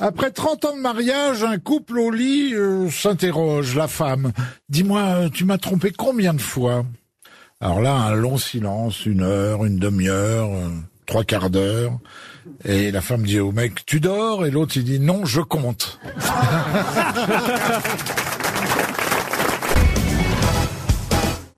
Après 30 ans de mariage, un couple au lit euh, s'interroge, la femme. Dis-moi, euh, tu m'as trompé combien de fois Alors là, un long silence, une heure, une demi-heure, euh, trois quarts d'heure. Et la femme dit au mec, tu dors? Et l'autre, il dit, non, je compte.